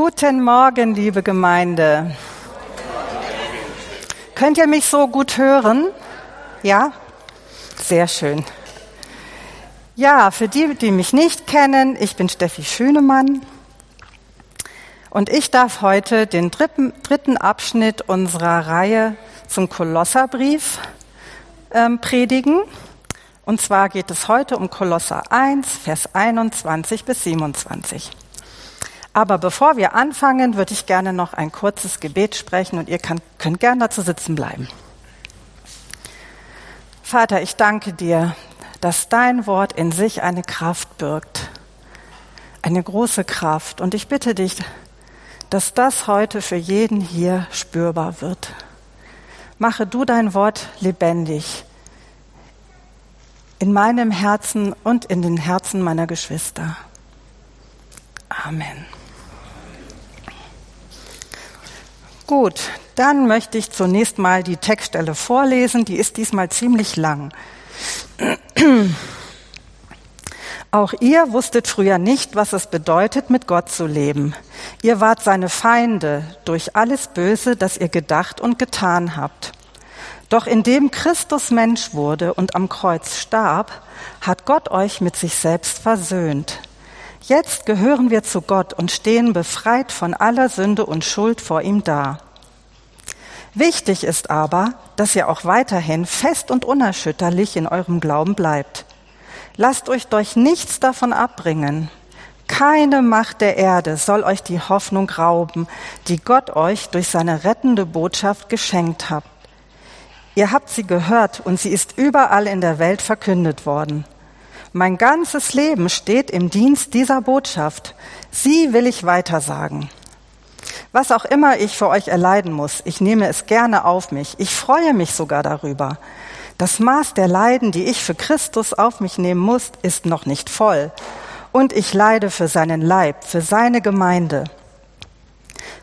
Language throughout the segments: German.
Guten Morgen, liebe Gemeinde. Könnt ihr mich so gut hören? Ja? Sehr schön. Ja, für die, die mich nicht kennen, ich bin Steffi Schönemann und ich darf heute den dritten, Abschnitt unserer Reihe zum Kolosserbrief ähm, predigen. Und zwar geht es heute um Kolosser 1, Vers 21 bis 27. Aber bevor wir anfangen, würde ich gerne noch ein kurzes Gebet sprechen und ihr kann, könnt gerne dazu sitzen bleiben. Vater, ich danke dir, dass dein Wort in sich eine Kraft birgt, eine große Kraft. Und ich bitte dich, dass das heute für jeden hier spürbar wird. Mache du dein Wort lebendig in meinem Herzen und in den Herzen meiner Geschwister. Amen. Gut, dann möchte ich zunächst mal die Textstelle vorlesen. Die ist diesmal ziemlich lang. Auch ihr wusstet früher nicht, was es bedeutet, mit Gott zu leben. Ihr wart seine Feinde durch alles Böse, das ihr gedacht und getan habt. Doch indem Christus Mensch wurde und am Kreuz starb, hat Gott euch mit sich selbst versöhnt. Jetzt gehören wir zu Gott und stehen befreit von aller Sünde und Schuld vor ihm da. Wichtig ist aber, dass ihr auch weiterhin fest und unerschütterlich in eurem Glauben bleibt. Lasst euch durch nichts davon abbringen. Keine Macht der Erde soll euch die Hoffnung rauben, die Gott euch durch seine rettende Botschaft geschenkt hat. Ihr habt sie gehört und sie ist überall in der Welt verkündet worden. Mein ganzes Leben steht im Dienst dieser Botschaft. Sie will ich weitersagen. Was auch immer ich für euch erleiden muss, ich nehme es gerne auf mich. Ich freue mich sogar darüber. Das Maß der Leiden, die ich für Christus auf mich nehmen muss, ist noch nicht voll. Und ich leide für seinen Leib, für seine Gemeinde.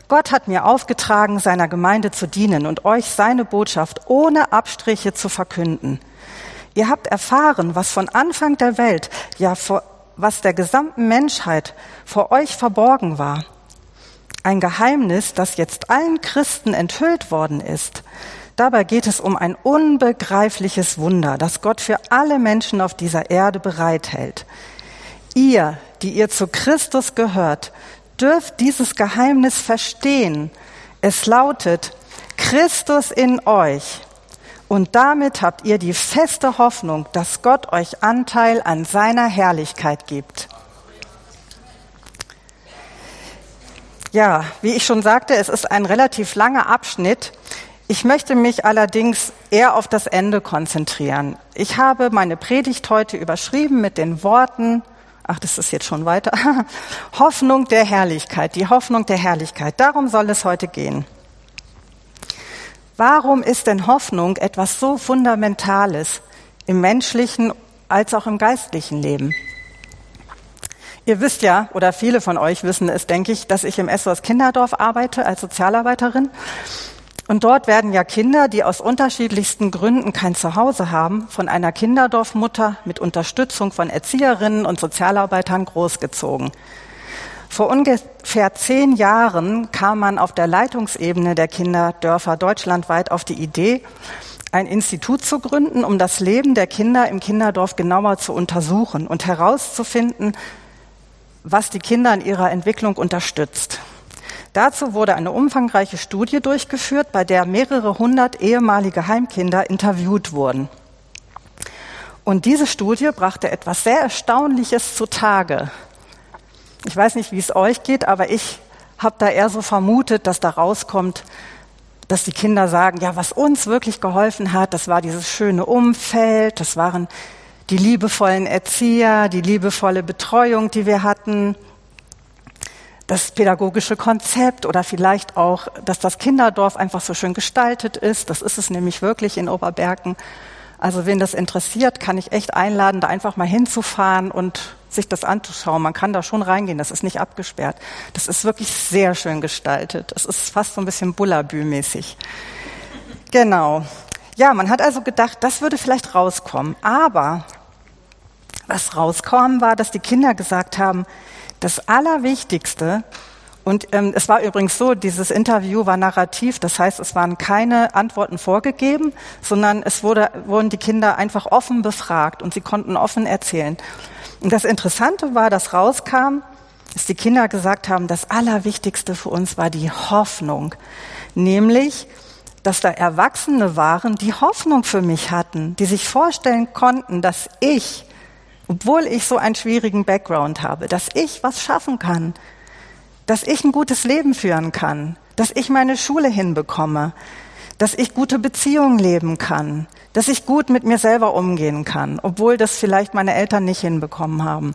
Gott hat mir aufgetragen, seiner Gemeinde zu dienen und euch seine Botschaft ohne Abstriche zu verkünden. Ihr habt erfahren, was von Anfang der Welt, ja, vor, was der gesamten Menschheit vor euch verborgen war. Ein Geheimnis, das jetzt allen Christen enthüllt worden ist. Dabei geht es um ein unbegreifliches Wunder, das Gott für alle Menschen auf dieser Erde bereithält. Ihr, die ihr zu Christus gehört, dürft dieses Geheimnis verstehen. Es lautet, Christus in euch, und damit habt ihr die feste Hoffnung, dass Gott euch Anteil an seiner Herrlichkeit gibt. Ja, wie ich schon sagte, es ist ein relativ langer Abschnitt. Ich möchte mich allerdings eher auf das Ende konzentrieren. Ich habe meine Predigt heute überschrieben mit den Worten, ach, das ist jetzt schon weiter, Hoffnung der Herrlichkeit, die Hoffnung der Herrlichkeit. Darum soll es heute gehen. Warum ist denn Hoffnung etwas so Fundamentales im menschlichen als auch im geistlichen Leben? Ihr wisst ja, oder viele von euch wissen es, denke ich, dass ich im SOS Kinderdorf arbeite als Sozialarbeiterin. Und dort werden ja Kinder, die aus unterschiedlichsten Gründen kein Zuhause haben, von einer Kinderdorfmutter mit Unterstützung von Erzieherinnen und Sozialarbeitern großgezogen. Vor ungefähr zehn Jahren kam man auf der Leitungsebene der Kinderdörfer deutschlandweit auf die Idee, ein Institut zu gründen, um das Leben der Kinder im Kinderdorf genauer zu untersuchen und herauszufinden, was die Kinder in ihrer Entwicklung unterstützt. Dazu wurde eine umfangreiche Studie durchgeführt, bei der mehrere hundert ehemalige Heimkinder interviewt wurden. Und diese Studie brachte etwas sehr Erstaunliches zutage. Ich weiß nicht, wie es euch geht, aber ich habe da eher so vermutet, dass da rauskommt, dass die Kinder sagen, ja, was uns wirklich geholfen hat, das war dieses schöne Umfeld, das waren die liebevollen Erzieher, die liebevolle Betreuung, die wir hatten, das pädagogische Konzept oder vielleicht auch, dass das Kinderdorf einfach so schön gestaltet ist. Das ist es nämlich wirklich in Oberbergen. Also wen das interessiert, kann ich echt einladen, da einfach mal hinzufahren und sich das anzuschauen. Man kann da schon reingehen, das ist nicht abgesperrt. Das ist wirklich sehr schön gestaltet. Es ist fast so ein bisschen Bullabü-mäßig. Genau. Ja, man hat also gedacht, das würde vielleicht rauskommen. Aber was rauskam, war, dass die Kinder gesagt haben, das Allerwichtigste Und ähm, es war übrigens so, dieses Interview war narrativ, das heißt, es waren keine Antworten vorgegeben, sondern es wurde, wurden die Kinder einfach offen befragt und sie konnten offen erzählen. Und das Interessante war, dass rauskam, dass die Kinder gesagt haben, das Allerwichtigste für uns war die Hoffnung, nämlich, dass da Erwachsene waren, die Hoffnung für mich hatten, die sich vorstellen konnten, dass ich, obwohl ich so einen schwierigen Background habe, dass ich was schaffen kann, dass ich ein gutes Leben führen kann, dass ich meine Schule hinbekomme, dass ich gute Beziehungen leben kann, dass ich gut mit mir selber umgehen kann, obwohl das vielleicht meine Eltern nicht hinbekommen haben.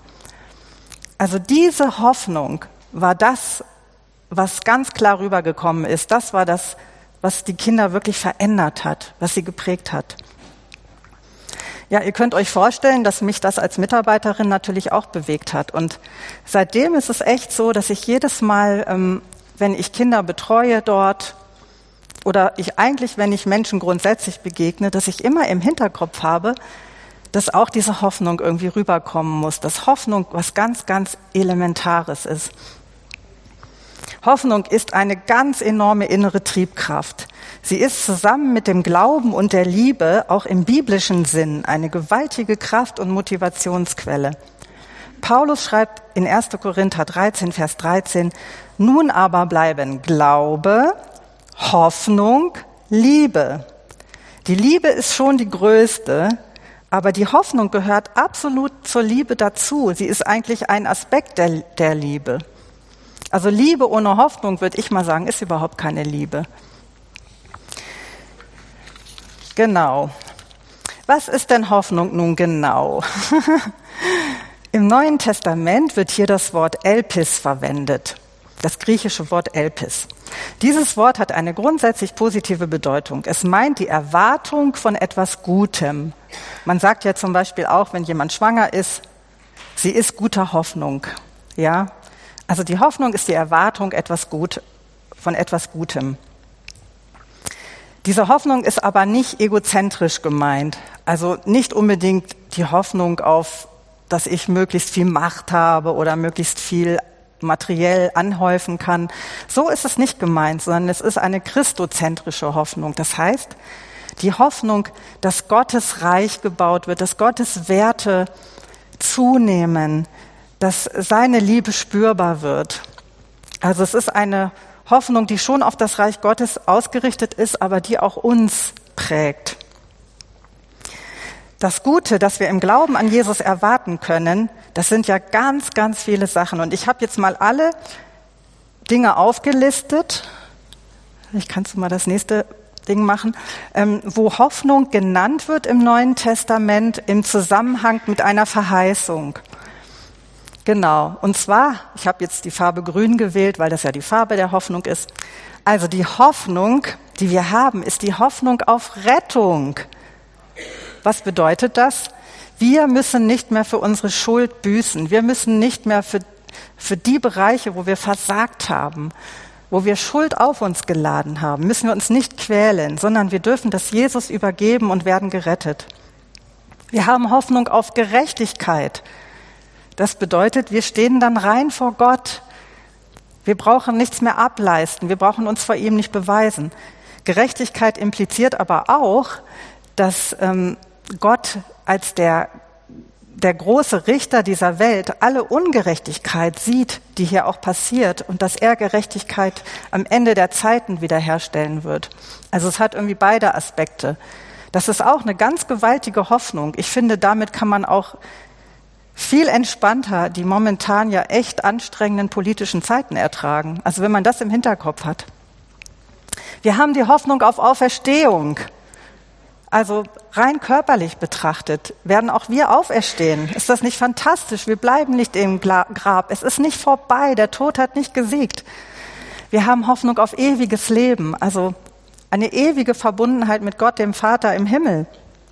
Also diese Hoffnung war das, was ganz klar rübergekommen ist. Das war das, was die Kinder wirklich verändert hat, was sie geprägt hat. Ja, ihr könnt euch vorstellen, dass mich das als Mitarbeiterin natürlich auch bewegt hat. Und seitdem ist es echt so, dass ich jedes Mal, ähm, wenn ich Kinder betreue dort oder ich eigentlich, wenn ich Menschen grundsätzlich begegne, dass ich immer im Hinterkopf habe, dass auch diese Hoffnung irgendwie rüberkommen muss, dass Hoffnung was ganz, ganz Elementares ist. Hoffnung ist eine ganz enorme innere Triebkraft. Sie ist zusammen mit dem Glauben und der Liebe auch im biblischen Sinn eine gewaltige Kraft und Motivationsquelle. Paulus schreibt in 1. Korinther 13, Vers 13, nun aber bleiben Glaube, Hoffnung, Liebe. Die Liebe ist schon die größte, aber die Hoffnung gehört absolut zur Liebe dazu. Sie ist eigentlich ein Aspekt der, der Liebe. Also Liebe ohne Hoffnung, würde ich mal sagen, ist überhaupt keine Liebe. Genau. Was ist denn Hoffnung nun genau? Im Neuen Testament wird hier das Wort Elpis verwendet, das griechische Wort Elpis. Dieses Wort hat eine grundsätzlich positive Bedeutung. Es meint die Erwartung von etwas Gutem. Man sagt ja zum Beispiel auch, wenn jemand schwanger ist, sie ist guter Hoffnung. Ja, also die Hoffnung ist die Erwartung etwas Gut, von etwas Gutem. Diese Hoffnung ist aber nicht egozentrisch gemeint. Also nicht unbedingt die Hoffnung auf, dass ich möglichst viel Macht habe oder möglichst viel materiell anhäufen kann. So ist es nicht gemeint, sondern es ist eine christozentrische Hoffnung. Das heißt, die Hoffnung, dass Gottes Reich gebaut wird, dass Gottes Werte zunehmen, dass seine Liebe spürbar wird. Also es ist eine Hoffnung, die schon auf das Reich Gottes ausgerichtet ist, aber die auch uns prägt. Das Gute, das wir im Glauben an Jesus erwarten können, das sind ja ganz, ganz viele Sachen. Und ich habe jetzt mal alle Dinge aufgelistet. Ich kannst du mal das nächste Ding machen, ähm, wo Hoffnung genannt wird im Neuen Testament im Zusammenhang mit einer Verheißung. Genau. Und zwar, ich habe jetzt die Farbe grün gewählt, weil das ja die Farbe der Hoffnung ist. Also die Hoffnung, die wir haben, ist die Hoffnung auf Rettung. Was bedeutet das? Wir müssen nicht mehr für unsere Schuld büßen. Wir müssen nicht mehr für, für die Bereiche, wo wir versagt haben, wo wir Schuld auf uns geladen haben, müssen wir uns nicht quälen, sondern wir dürfen das Jesus übergeben und werden gerettet. Wir haben Hoffnung auf Gerechtigkeit. Das bedeutet, wir stehen dann rein vor Gott. Wir brauchen nichts mehr ableisten. Wir brauchen uns vor ihm nicht beweisen. Gerechtigkeit impliziert aber auch, dass ähm, Gott als der, der große Richter dieser Welt alle Ungerechtigkeit sieht, die hier auch passiert, und dass er Gerechtigkeit am Ende der Zeiten wiederherstellen wird. Also es hat irgendwie beide Aspekte. Das ist auch eine ganz gewaltige Hoffnung. Ich finde, damit kann man auch viel entspannter die momentan ja echt anstrengenden politischen Zeiten ertragen. Also wenn man das im Hinterkopf hat. Wir haben die Hoffnung auf Auferstehung. Also rein körperlich betrachtet werden auch wir auferstehen. Ist das nicht fantastisch? Wir bleiben nicht im Grab. Es ist nicht vorbei. Der Tod hat nicht gesiegt. Wir haben Hoffnung auf ewiges Leben, also eine ewige Verbundenheit mit Gott, dem Vater im Himmel.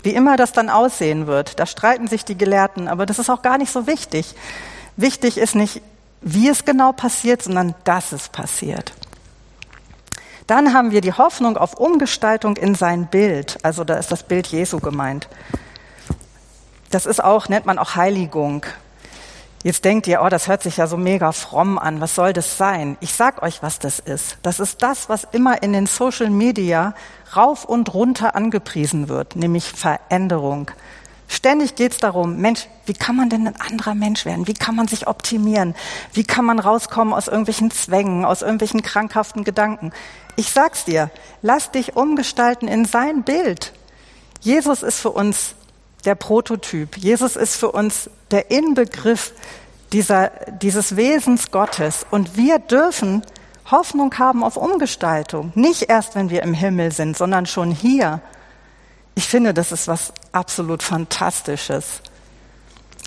Wie immer das dann aussehen wird, da streiten sich die Gelehrten, aber das ist auch gar nicht so wichtig. Wichtig ist nicht, wie es genau passiert, sondern dass es passiert. Dann haben wir die Hoffnung auf Umgestaltung in sein Bild. Also da ist das Bild Jesu gemeint. Das ist auch, nennt man auch Heiligung. Jetzt denkt ihr, oh, das hört sich ja so mega fromm an. Was soll das sein? Ich sag euch, was das ist. Das ist das, was immer in den Social Media rauf und runter angepriesen wird, nämlich Veränderung. Ständig geht es darum, Mensch, wie kann man denn ein anderer Mensch werden? Wie kann man sich optimieren? Wie kann man rauskommen aus irgendwelchen Zwängen, aus irgendwelchen krankhaften Gedanken? Ich sag's dir, lass dich umgestalten in sein Bild. Jesus ist für uns der Prototyp. Jesus ist für uns der Inbegriff dieser, dieses Wesens Gottes. Und wir dürfen Hoffnung haben auf Umgestaltung. Nicht erst, wenn wir im Himmel sind, sondern schon hier. Ich finde, das ist was absolut Fantastisches.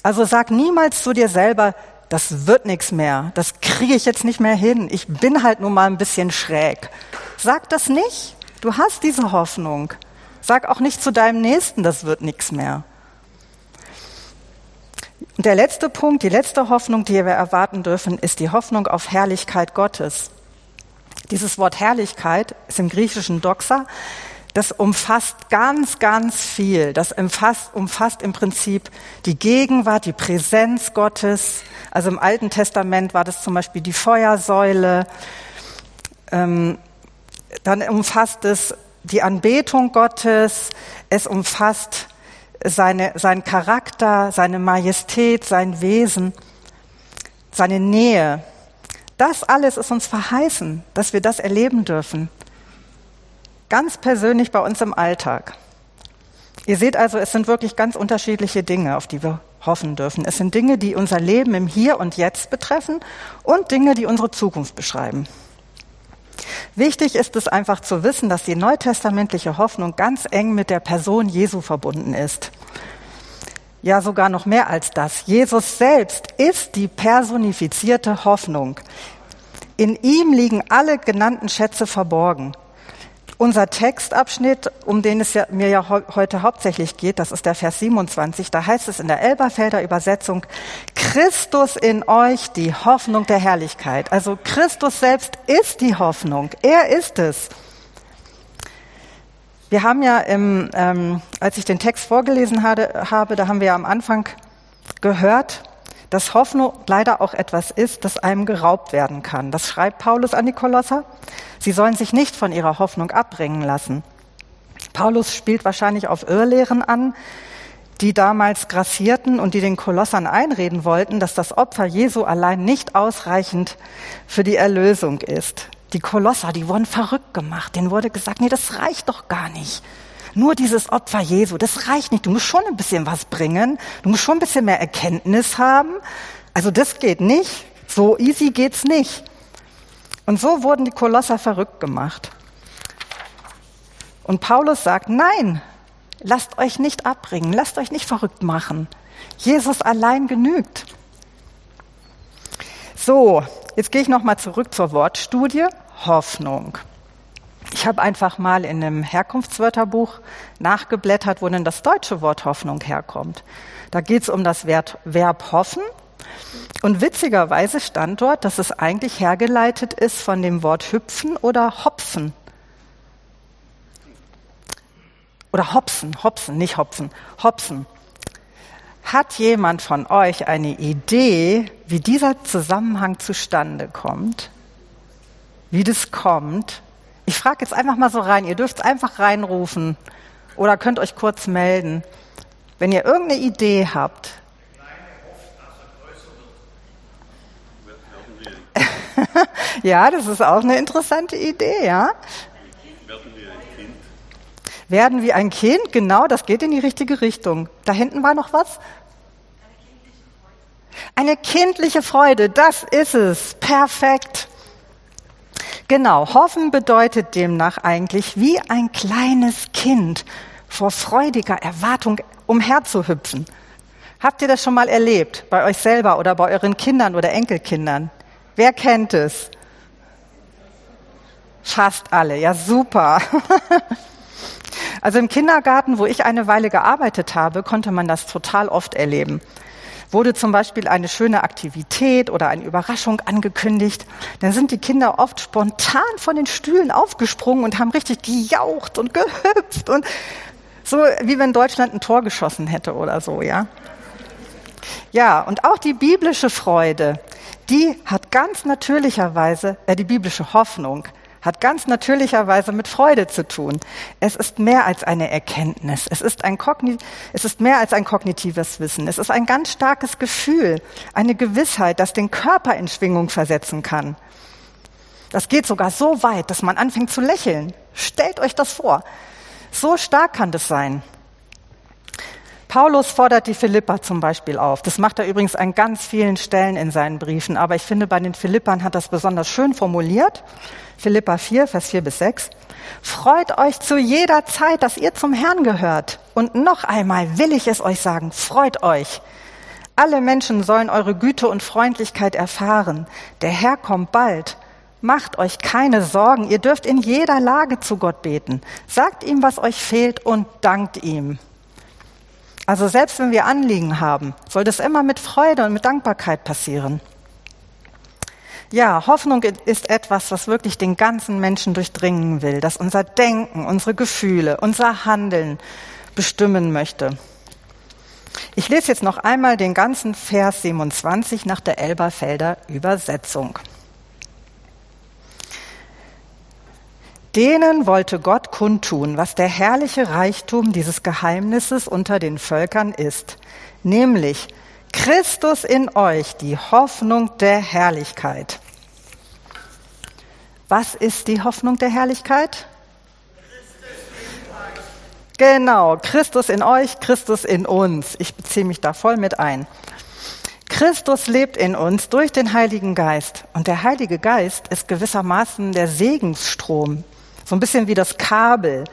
Also sag niemals zu dir selber, das wird nichts mehr, das kriege ich jetzt nicht mehr hin, ich bin halt nur mal ein bisschen schräg. Sag das nicht. Du hast diese Hoffnung. Sag auch nicht zu deinem Nächsten, das wird nichts mehr. Und der letzte Punkt, die letzte Hoffnung, die wir erwarten dürfen, ist die Hoffnung auf Herrlichkeit Gottes. Dieses Wort Herrlichkeit ist im griechischen Doxa. Das umfasst ganz, ganz viel. Das umfasst, umfasst im Prinzip die Gegenwart, die Präsenz Gottes. Also im Alten Testament war das zum Beispiel die Feuersäule. Ähm, dann umfasst es die Anbetung Gottes, es umfasst seine, seinen Charakter, seine Majestät, sein Wesen, seine Nähe. Das alles ist uns verheißen, dass wir das erleben dürfen. Ganz persönlich bei uns im Alltag. Ihr seht also, es sind wirklich ganz unterschiedliche Dinge, auf die wir hoffen dürfen. Es sind Dinge, die unser Leben im Hier und Jetzt betreffen und Dinge, die unsere Zukunft beschreiben. Wichtig ist es einfach zu wissen, dass die neutestamentliche Hoffnung ganz eng mit der Person Jesu verbunden ist. Ja, sogar noch mehr als das. Jesus selbst ist die personifizierte Hoffnung. In ihm liegen alle genannten Schätze verborgen. Unser Textabschnitt, um den es ja, mir ja heute hauptsächlich geht, das ist der Vers 27, da heißt es in der Elberfelder Übersetzung, Christus in euch, die Hoffnung der Herrlichkeit. Also Christus selbst ist die Hoffnung, er ist es. Wir haben ja, im, ähm, als ich den Text vorgelesen hatte, habe, da haben wir am Anfang gehört, dass Hoffnung leider auch etwas ist, das einem geraubt werden kann. Das schreibt Paulus an die Kolosser. Sie sollen sich nicht von ihrer Hoffnung abbringen lassen. Paulus spielt wahrscheinlich auf Irrlehren an, die damals grassierten und die den Kolossern einreden wollten, dass das Opfer Jesu allein nicht ausreichend für die Erlösung ist. Die Kolosser, die wurden verrückt gemacht. Denen wurde gesagt, nee, das reicht doch gar nicht. Nur dieses Opfer Jesu, das reicht nicht. Du musst schon ein bisschen was bringen. Du musst schon ein bisschen mehr Erkenntnis haben. Also das geht nicht. So easy geht's nicht. Und so wurden die Kolosser verrückt gemacht. Und Paulus sagt, nein, lasst euch nicht abbringen, lasst euch nicht verrückt machen. Jesus allein genügt. So, jetzt gehe ich nochmal zurück zur Wortstudie. Hoffnung. Ich habe einfach mal in einem Herkunftswörterbuch nachgeblättert, wo denn das deutsche Wort Hoffnung herkommt. Da geht es um das Verb hoffen. Und witzigerweise stand dort, dass es eigentlich hergeleitet ist von dem Wort hüpfen oder hopfen. Oder hopsen, hopsen, nicht hopfen, hopsen. Hat jemand von euch eine Idee, wie dieser Zusammenhang zustande kommt? Wie das kommt? Ich frage jetzt einfach mal so rein. Ihr dürft einfach reinrufen oder könnt euch kurz melden. Wenn ihr irgendeine Idee habt. ja, das ist auch eine interessante Idee, ja? Werden wie ein Kind, genau, das geht in die richtige Richtung. Da hinten war noch was? Eine kindliche Freude, das ist es. Perfekt. Genau, hoffen bedeutet demnach eigentlich wie ein kleines Kind vor freudiger Erwartung umherzuhüpfen. Habt ihr das schon mal erlebt? Bei euch selber oder bei euren Kindern oder Enkelkindern? Wer kennt es? Fast alle, ja super. Also im Kindergarten, wo ich eine Weile gearbeitet habe, konnte man das total oft erleben wurde zum Beispiel eine schöne Aktivität oder eine Überraschung angekündigt, dann sind die Kinder oft spontan von den Stühlen aufgesprungen und haben richtig gejaucht und gehüpft und so, wie wenn Deutschland ein Tor geschossen hätte oder so, ja. Ja, und auch die biblische Freude, die hat ganz natürlicherweise, äh, die biblische Hoffnung, hat ganz natürlicherweise mit Freude zu tun. Es ist mehr als eine Erkenntnis. Es ist, ein es ist mehr als ein kognitives Wissen. Es ist ein ganz starkes Gefühl, eine Gewissheit, das den Körper in Schwingung versetzen kann. Das geht sogar so weit, dass man anfängt zu lächeln. Stellt euch das vor. So stark kann das sein. Paulus fordert die Philippa zum Beispiel auf. Das macht er übrigens an ganz vielen Stellen in seinen Briefen. Aber ich finde, bei den Philippern hat das besonders schön formuliert. Philippa 4, Vers 4 bis 6. Freut euch zu jeder Zeit, dass ihr zum Herrn gehört. Und noch einmal will ich es euch sagen, freut euch. Alle Menschen sollen eure Güte und Freundlichkeit erfahren. Der Herr kommt bald. Macht euch keine Sorgen. Ihr dürft in jeder Lage zu Gott beten. Sagt ihm, was euch fehlt und dankt ihm. Also selbst wenn wir Anliegen haben, soll das immer mit Freude und mit Dankbarkeit passieren. Ja, Hoffnung ist etwas, was wirklich den ganzen Menschen durchdringen will, das unser Denken, unsere Gefühle, unser Handeln bestimmen möchte. Ich lese jetzt noch einmal den ganzen Vers 27 nach der Elberfelder Übersetzung. Denen wollte Gott kundtun, was der herrliche Reichtum dieses Geheimnisses unter den Völkern ist, nämlich Christus in euch, die Hoffnung der Herrlichkeit. Was ist die Hoffnung der Herrlichkeit? Genau, Christus in euch, Christus in uns. Ich beziehe mich da voll mit ein. Christus lebt in uns durch den Heiligen Geist. Und der Heilige Geist ist gewissermaßen der Segensstrom, so ein bisschen wie das Kabel,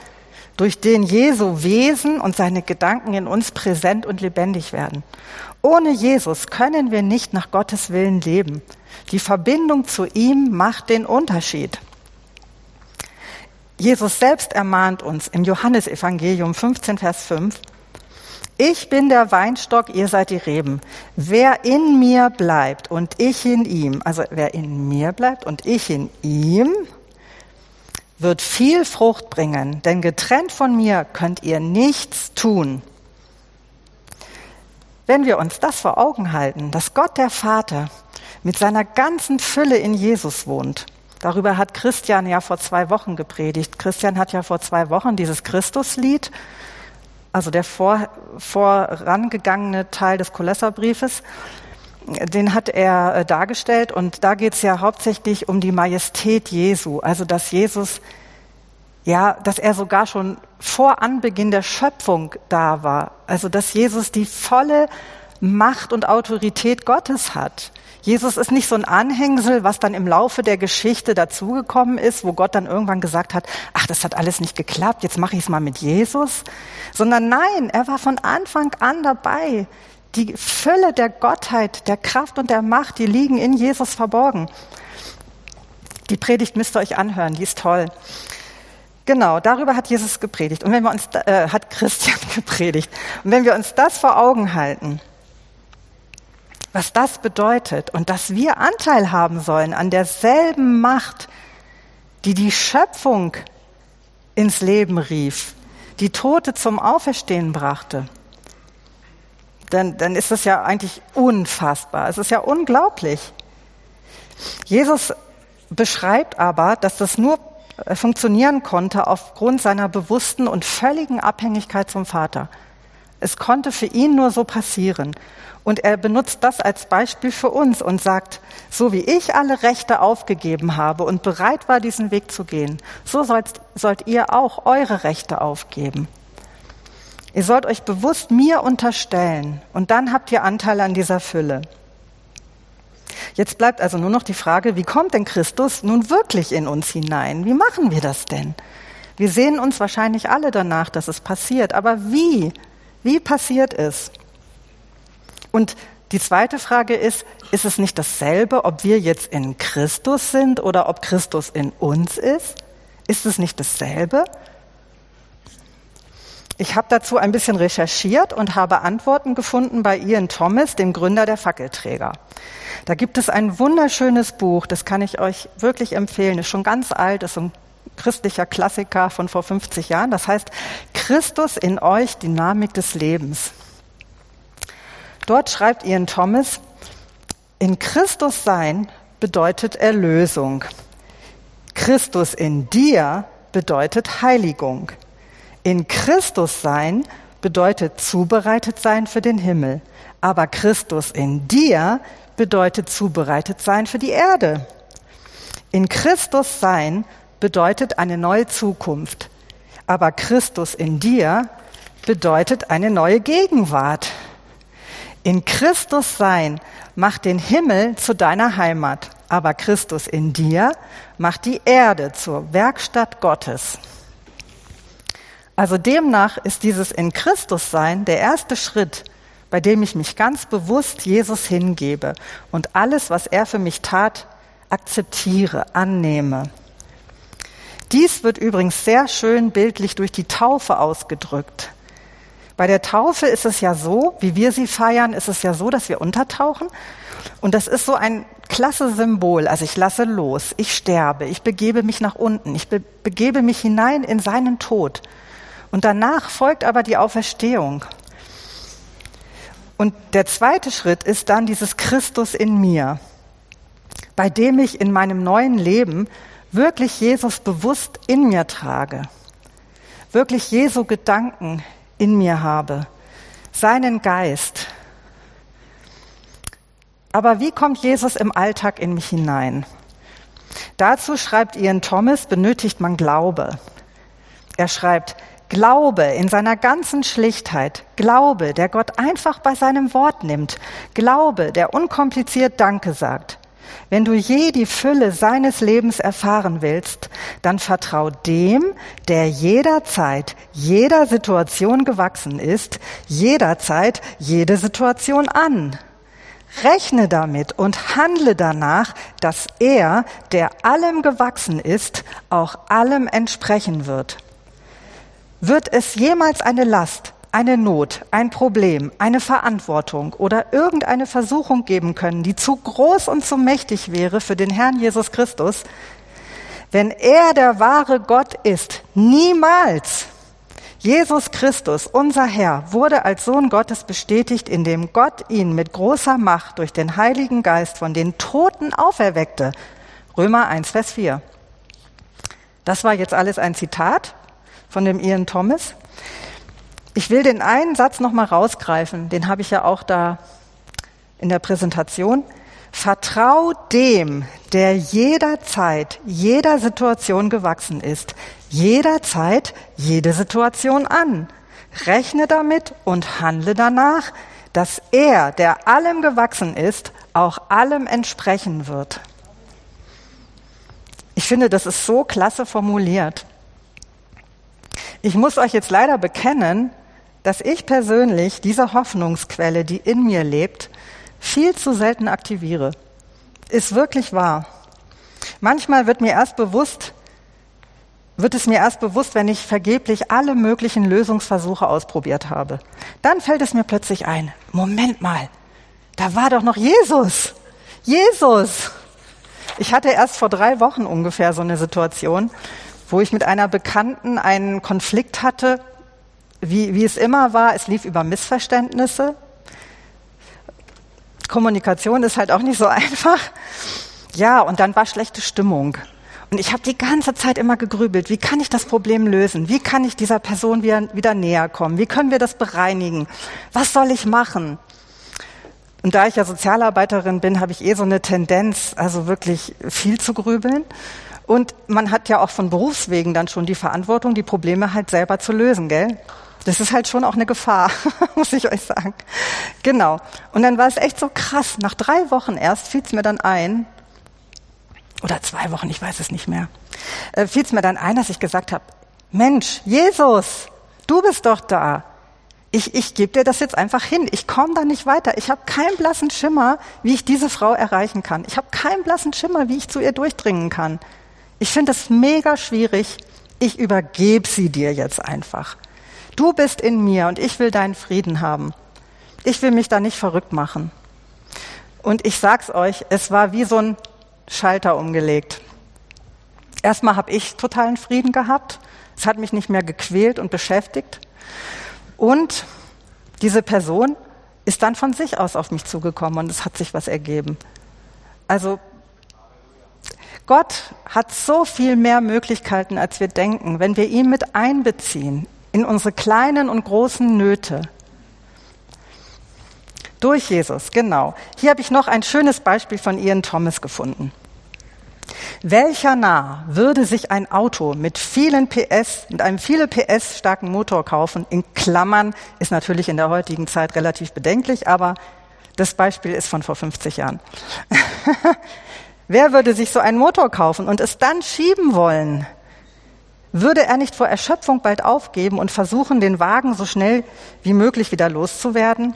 durch den Jesu Wesen und seine Gedanken in uns präsent und lebendig werden. Ohne Jesus können wir nicht nach Gottes Willen leben. Die Verbindung zu ihm macht den Unterschied. Jesus selbst ermahnt uns im Johannesevangelium 15, Vers 5, ich bin der Weinstock, ihr seid die Reben. Wer in mir bleibt und ich in ihm, also wer in mir bleibt und ich in ihm, wird viel Frucht bringen, denn getrennt von mir könnt ihr nichts tun. Wenn wir uns das vor Augen halten, dass Gott der Vater mit seiner ganzen Fülle in Jesus wohnt, darüber hat Christian ja vor zwei Wochen gepredigt. Christian hat ja vor zwei Wochen dieses Christuslied, also der vor, vorangegangene Teil des Kolosserbriefes, den hat er äh, dargestellt und da geht es ja hauptsächlich um die Majestät Jesu, also dass Jesus, ja, dass er sogar schon vor Anbeginn der Schöpfung da war, also dass Jesus die volle Macht und Autorität Gottes hat. Jesus ist nicht so ein Anhängsel, was dann im Laufe der Geschichte dazugekommen ist, wo Gott dann irgendwann gesagt hat, ach, das hat alles nicht geklappt, jetzt mache ich es mal mit Jesus, sondern nein, er war von Anfang an dabei. Die Fülle der Gottheit, der Kraft und der Macht, die liegen in Jesus verborgen. Die Predigt müsst ihr euch anhören, die ist toll. Genau, darüber hat Jesus gepredigt und wenn wir uns äh, hat Christian gepredigt und wenn wir uns das vor Augen halten, was das bedeutet und dass wir Anteil haben sollen an derselben Macht, die die Schöpfung ins Leben rief, die Tote zum Auferstehen brachte, dann, dann ist es ja eigentlich unfassbar. Es ist ja unglaublich. Jesus beschreibt aber, dass das nur äh, funktionieren konnte aufgrund seiner bewussten und völligen Abhängigkeit zum Vater. Es konnte für ihn nur so passieren. Und er benutzt das als Beispiel für uns und sagt, so wie ich alle Rechte aufgegeben habe und bereit war, diesen Weg zu gehen, so sollt, sollt ihr auch eure Rechte aufgeben. Ihr sollt euch bewusst mir unterstellen und dann habt ihr Anteil an dieser Fülle. Jetzt bleibt also nur noch die Frage, wie kommt denn Christus nun wirklich in uns hinein? Wie machen wir das denn? Wir sehen uns wahrscheinlich alle danach, dass es passiert, aber wie? Wie passiert es? Und die zweite Frage ist, ist es nicht dasselbe, ob wir jetzt in Christus sind oder ob Christus in uns ist? Ist es nicht dasselbe? Ich habe dazu ein bisschen recherchiert und habe Antworten gefunden bei Ian Thomas, dem Gründer der Fackelträger. Da gibt es ein wunderschönes Buch, das kann ich euch wirklich empfehlen, ist schon ganz alt, ist ein christlicher Klassiker von vor 50 Jahren. Das heißt Christus in euch, Dynamik des Lebens. Dort schreibt Ian Thomas, in Christus sein bedeutet Erlösung. Christus in dir bedeutet Heiligung. In Christus sein bedeutet zubereitet sein für den Himmel. Aber Christus in dir bedeutet zubereitet sein für die Erde. In Christus sein bedeutet eine neue Zukunft. Aber Christus in dir bedeutet eine neue Gegenwart. In Christus sein macht den Himmel zu deiner Heimat, aber Christus in dir macht die Erde zur Werkstatt Gottes. Also demnach ist dieses in Christus sein der erste Schritt, bei dem ich mich ganz bewusst Jesus hingebe und alles, was er für mich tat, akzeptiere, annehme. Dies wird übrigens sehr schön bildlich durch die Taufe ausgedrückt. Bei der Taufe ist es ja so, wie wir sie feiern, ist es ja so, dass wir untertauchen. Und das ist so ein klasse Symbol. Also ich lasse los, ich sterbe, ich begebe mich nach unten, ich be begebe mich hinein in seinen Tod. Und danach folgt aber die Auferstehung. Und der zweite Schritt ist dann dieses Christus in mir, bei dem ich in meinem neuen Leben wirklich Jesus bewusst in mir trage, wirklich Jesu Gedanken in mir habe, seinen Geist. Aber wie kommt Jesus im Alltag in mich hinein? Dazu schreibt Ian Thomas, benötigt man Glaube. Er schreibt, Glaube in seiner ganzen Schlichtheit, Glaube, der Gott einfach bei seinem Wort nimmt, Glaube, der unkompliziert Danke sagt, wenn du je die Fülle seines Lebens erfahren willst, dann vertrau dem, der jederzeit, jeder Situation gewachsen ist, jederzeit jede Situation an. Rechne damit und handle danach, dass er, der allem gewachsen ist, auch allem entsprechen wird. Wird es jemals eine Last, eine Not, ein Problem, eine Verantwortung oder irgendeine Versuchung geben können, die zu groß und zu mächtig wäre für den Herrn Jesus Christus, wenn er der wahre Gott ist, niemals. Jesus Christus, unser Herr, wurde als Sohn Gottes bestätigt, indem Gott ihn mit großer Macht durch den Heiligen Geist von den Toten auferweckte. Römer 1, Vers 4. Das war jetzt alles ein Zitat von dem Ian Thomas. Ich will den einen Satz noch mal rausgreifen, den habe ich ja auch da in der Präsentation. Vertrau dem, der jederzeit, jeder Situation gewachsen ist, jederzeit, jede Situation an. Rechne damit und handle danach, dass er, der allem gewachsen ist, auch allem entsprechen wird. Ich finde, das ist so klasse formuliert. Ich muss euch jetzt leider bekennen, dass ich persönlich diese Hoffnungsquelle, die in mir lebt, viel zu selten aktiviere. Ist wirklich wahr. Manchmal wird mir erst bewusst, wird es mir erst bewusst, wenn ich vergeblich alle möglichen Lösungsversuche ausprobiert habe. Dann fällt es mir plötzlich ein, Moment mal, da war doch noch Jesus. Jesus. Ich hatte erst vor drei Wochen ungefähr so eine Situation, wo ich mit einer Bekannten einen Konflikt hatte, wie, wie es immer war, es lief über Missverständnisse. Kommunikation ist halt auch nicht so einfach. Ja, und dann war schlechte Stimmung. Und ich habe die ganze Zeit immer gegrübelt, wie kann ich das Problem lösen? Wie kann ich dieser Person wieder, wieder näher kommen? Wie können wir das bereinigen? Was soll ich machen? Und da ich ja Sozialarbeiterin bin, habe ich eh so eine Tendenz, also wirklich viel zu grübeln. Und man hat ja auch von Berufswegen dann schon die Verantwortung, die Probleme halt selber zu lösen, gell? Das ist halt schon auch eine Gefahr, muss ich euch sagen. Genau. Und dann war es echt so krass. Nach drei Wochen erst fiel es mir dann ein, oder zwei Wochen, ich weiß es nicht mehr, äh, fiel es mir dann ein, dass ich gesagt habe, Mensch, Jesus, du bist doch da. Ich, ich gebe dir das jetzt einfach hin. Ich komme da nicht weiter. Ich habe keinen blassen Schimmer, wie ich diese Frau erreichen kann. Ich habe keinen blassen Schimmer, wie ich zu ihr durchdringen kann. Ich finde das mega schwierig. Ich übergebe sie dir jetzt einfach. Du bist in mir und ich will deinen Frieden haben. Ich will mich da nicht verrückt machen. Und ich sag's euch, es war wie so ein Schalter umgelegt. Erstmal habe ich totalen Frieden gehabt. Es hat mich nicht mehr gequält und beschäftigt. Und diese Person ist dann von sich aus auf mich zugekommen und es hat sich was ergeben. Also Gott hat so viel mehr Möglichkeiten, als wir denken, wenn wir ihn mit einbeziehen in unsere kleinen und großen Nöte. Durch Jesus, genau. Hier habe ich noch ein schönes Beispiel von Ian Thomas gefunden. Welcher Narr würde sich ein Auto mit vielen PS, mit einem viele PS starken Motor kaufen? In Klammern ist natürlich in der heutigen Zeit relativ bedenklich, aber das Beispiel ist von vor 50 Jahren. Wer würde sich so einen Motor kaufen und es dann schieben wollen? Würde er nicht vor Erschöpfung bald aufgeben und versuchen, den Wagen so schnell wie möglich wieder loszuwerden?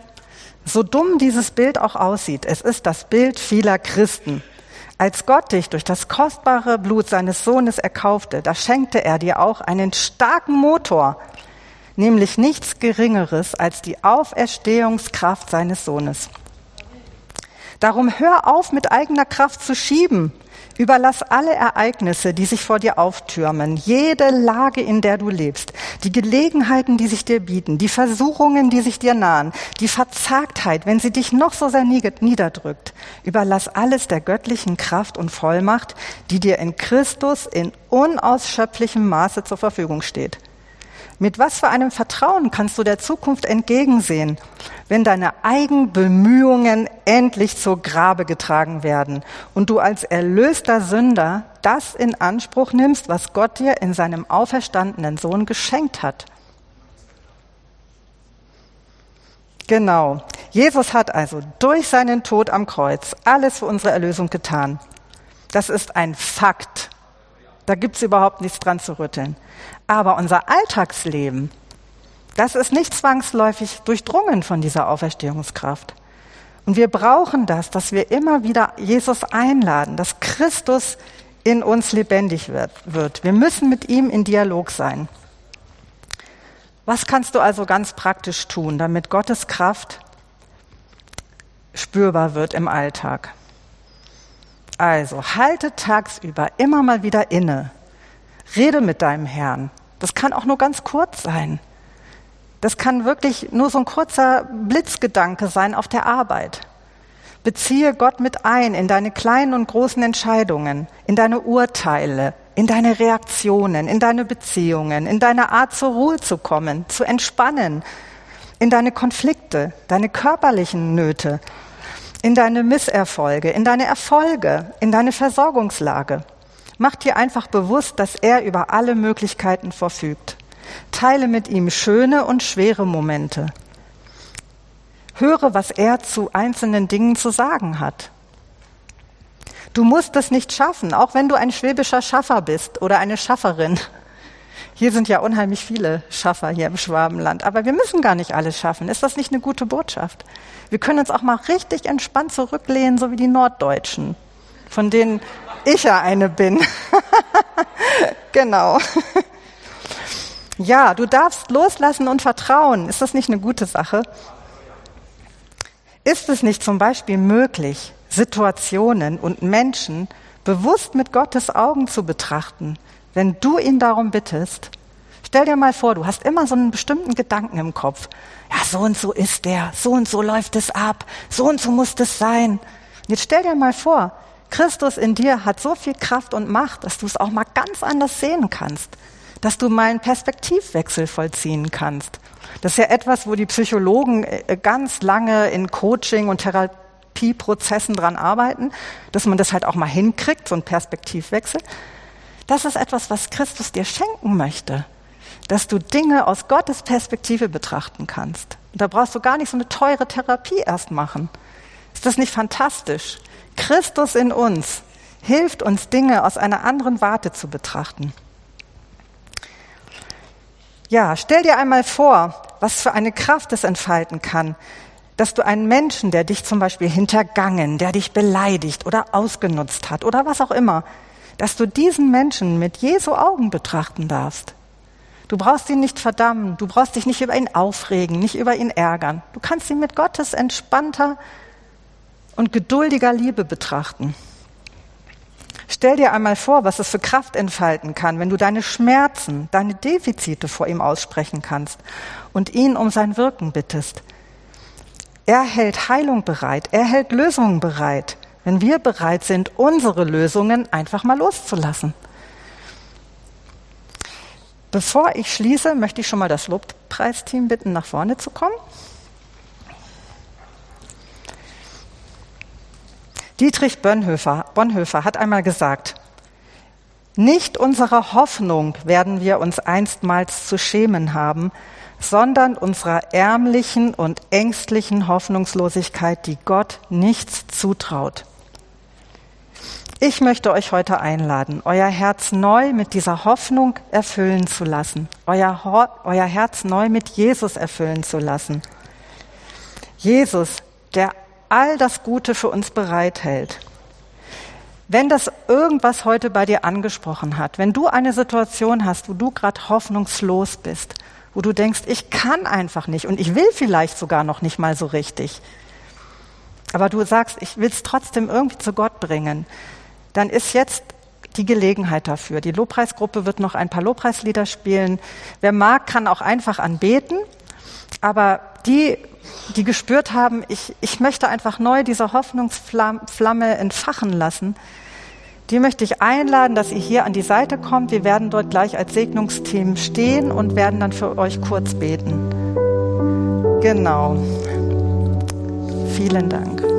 So dumm dieses Bild auch aussieht, es ist das Bild vieler Christen. Als Gott dich durch das kostbare Blut seines Sohnes erkaufte, da schenkte er dir auch einen starken Motor, nämlich nichts Geringeres als die Auferstehungskraft seines Sohnes. Darum hör auf, mit eigener Kraft zu schieben. Überlass alle Ereignisse, die sich vor dir auftürmen, jede Lage, in der du lebst, die Gelegenheiten, die sich dir bieten, die Versuchungen, die sich dir nahen, die Verzagtheit, wenn sie dich noch so sehr niederdrückt. Überlass alles der göttlichen Kraft und Vollmacht, die dir in Christus in unausschöpflichem Maße zur Verfügung steht. Mit was für einem Vertrauen kannst du der Zukunft entgegensehen, wenn deine Eigenbemühungen endlich zur Grabe getragen werden und du als erlöster Sünder das in Anspruch nimmst, was Gott dir in seinem auferstandenen Sohn geschenkt hat? Genau. Jesus hat also durch seinen Tod am Kreuz alles für unsere Erlösung getan. Das ist ein Fakt. Da gibt's überhaupt nichts dran zu rütteln. Aber unser Alltagsleben, das ist nicht zwangsläufig durchdrungen von dieser Auferstehungskraft. Und wir brauchen das, dass wir immer wieder Jesus einladen, dass Christus in uns lebendig wird. Wir müssen mit ihm in Dialog sein. Was kannst du also ganz praktisch tun, damit Gottes Kraft spürbar wird im Alltag? Also, halte tagsüber immer mal wieder inne Rede mit deinem Herrn. Das kann auch nur ganz kurz sein. Das kann wirklich nur so ein kurzer Blitzgedanke sein auf der Arbeit. Beziehe Gott mit ein in deine kleinen und großen Entscheidungen, in deine Urteile, in deine Reaktionen, in deine Beziehungen, in deine Art zur Ruhe zu kommen, zu entspannen, in deine Konflikte, deine körperlichen Nöte, in deine Misserfolge, in deine Erfolge, in deine Versorgungslage. Mach dir einfach bewusst, dass er über alle Möglichkeiten verfügt. Teile mit ihm schöne und schwere Momente. Höre, was er zu einzelnen Dingen zu sagen hat. Du musst es nicht schaffen, auch wenn du ein schwäbischer Schaffer bist oder eine Schafferin. Hier sind ja unheimlich viele Schaffer hier im Schwabenland, aber wir müssen gar nicht alles schaffen. Ist das nicht eine gute Botschaft? Wir können uns auch mal richtig entspannt zurücklehnen, so wie die Norddeutschen, von denen ich ja eine bin. genau. Ja, du darfst loslassen und vertrauen. Ist das nicht eine gute Sache? Ist es nicht zum Beispiel möglich, Situationen und Menschen bewusst mit Gottes Augen zu betrachten, wenn du ihn darum bittest? Stell dir mal vor, du hast immer so einen bestimmten Gedanken im Kopf. Ja, so und so ist der, so und so läuft es ab, so und so muss es sein. Jetzt stell dir mal vor, Christus in dir hat so viel Kraft und Macht, dass du es auch mal ganz anders sehen kannst, dass du mal einen Perspektivwechsel vollziehen kannst. Das ist ja etwas, wo die Psychologen äh, ganz lange in Coaching und Therapieprozessen dran arbeiten, dass man das halt auch mal hinkriegt, so einen Perspektivwechsel. Das ist etwas, was Christus dir schenken möchte, dass du Dinge aus Gottes Perspektive betrachten kannst. Und da brauchst du gar nicht so eine teure Therapie erst machen. Ist das nicht fantastisch? Christus in uns hilft uns, Dinge aus einer anderen Warte zu betrachten. Ja, stell dir einmal vor, was für eine Kraft es entfalten kann, dass du einen Menschen, der dich zum Beispiel hintergangen, der dich beleidigt oder ausgenutzt hat oder was auch immer, dass du diesen Menschen mit Jesu Augen betrachten darfst. Du brauchst ihn nicht verdammen, du brauchst dich nicht über ihn aufregen, nicht über ihn ärgern. Du kannst ihn mit Gottes entspannter und geduldiger Liebe betrachten. Stell dir einmal vor, was es für Kraft entfalten kann, wenn du deine Schmerzen, deine Defizite vor ihm aussprechen kannst und ihn um sein Wirken bittest. Er hält Heilung bereit, er hält Lösungen bereit, wenn wir bereit sind, unsere Lösungen einfach mal loszulassen. Bevor ich schließe, möchte ich schon mal das Lobpreisteam bitten, nach vorne zu kommen. Dietrich Bonhoeffer, Bonhoeffer hat einmal gesagt, nicht unserer Hoffnung werden wir uns einstmals zu schämen haben, sondern unserer ärmlichen und ängstlichen Hoffnungslosigkeit, die Gott nichts zutraut. Ich möchte euch heute einladen, euer Herz neu mit dieser Hoffnung erfüllen zu lassen, euer, euer Herz neu mit Jesus erfüllen zu lassen. Jesus, der all das Gute für uns bereithält. Wenn das irgendwas heute bei dir angesprochen hat, wenn du eine Situation hast, wo du gerade hoffnungslos bist, wo du denkst, ich kann einfach nicht und ich will vielleicht sogar noch nicht mal so richtig, aber du sagst, ich will es trotzdem irgendwie zu Gott bringen, dann ist jetzt die Gelegenheit dafür. Die Lobpreisgruppe wird noch ein paar Lobpreislieder spielen. Wer mag, kann auch einfach anbeten. Aber die, die gespürt haben, ich, ich möchte einfach neu diese Hoffnungsflamme entfachen lassen, die möchte ich einladen, dass ihr hier an die Seite kommt. Wir werden dort gleich als Segnungsteam stehen und werden dann für euch kurz beten. Genau. Vielen Dank.